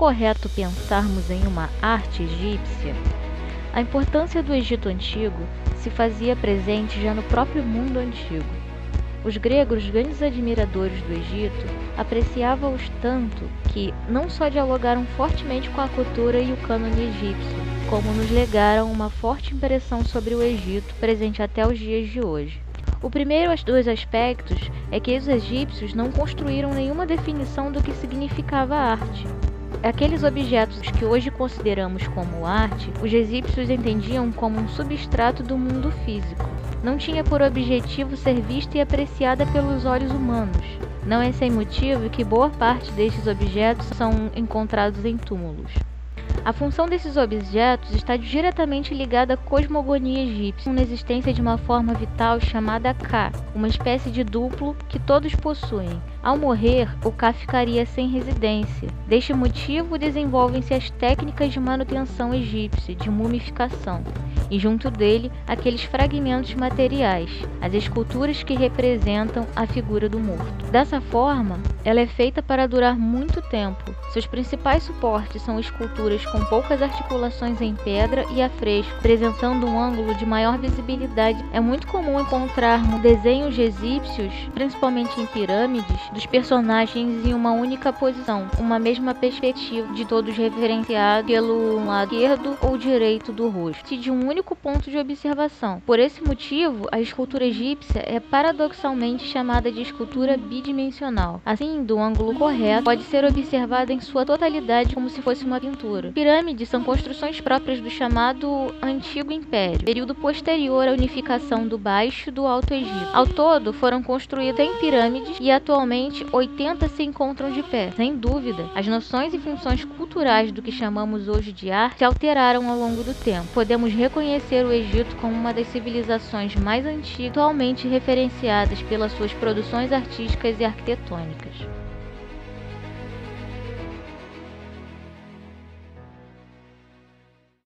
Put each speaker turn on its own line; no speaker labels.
correto pensarmos em uma arte egípcia? A importância do Egito Antigo se fazia presente já no próprio mundo antigo. Os gregos, grandes admiradores do Egito, apreciavam-os tanto que não só dialogaram fortemente com a cultura e o cânone egípcio, como nos legaram uma forte impressão sobre o Egito presente até os dias de hoje. O primeiro dos aspectos é que os egípcios não construíram nenhuma definição do que significava arte. Aqueles objetos que hoje consideramos como arte, os egípcios entendiam como um substrato do mundo físico. Não tinha por objetivo ser vista e apreciada pelos olhos humanos. Não é sem motivo que boa parte destes objetos são encontrados em túmulos. A função desses objetos está diretamente ligada à cosmogonia egípcia, na existência de uma forma vital chamada Ka, uma espécie de duplo que todos possuem. Ao morrer, o Ka ficaria sem residência. Deste motivo, desenvolvem-se as técnicas de manutenção egípcia, de mumificação, e junto dele, aqueles fragmentos materiais, as esculturas que representam a figura do morto. Dessa forma, ela é feita para durar muito tempo. Seus principais suportes são esculturas com poucas articulações em pedra e a fresco, apresentando um ângulo de maior visibilidade. É muito comum encontrarmos desenhos egípcios, principalmente em pirâmides, dos personagens em uma única posição, uma mesma perspectiva, de todos referenciados pelo lado esquerdo ou direito do rosto, de um único ponto de observação. Por esse motivo, a escultura egípcia é paradoxalmente chamada de escultura bidimensional. Assim, do ângulo correto, pode ser observada em sua totalidade como se fosse uma pintura. Pirâmides são construções próprias do chamado Antigo Império, período posterior à unificação do Baixo e do Alto Egito. Ao todo, foram construídas 100 pirâmides e atualmente 80 se encontram de pé. Sem dúvida, as noções e funções culturais do que chamamos hoje de arte se alteraram ao longo do tempo. Podemos reconhecer o Egito como uma das civilizações mais antigas atualmente referenciadas pelas suas produções artísticas e arquitetônicas.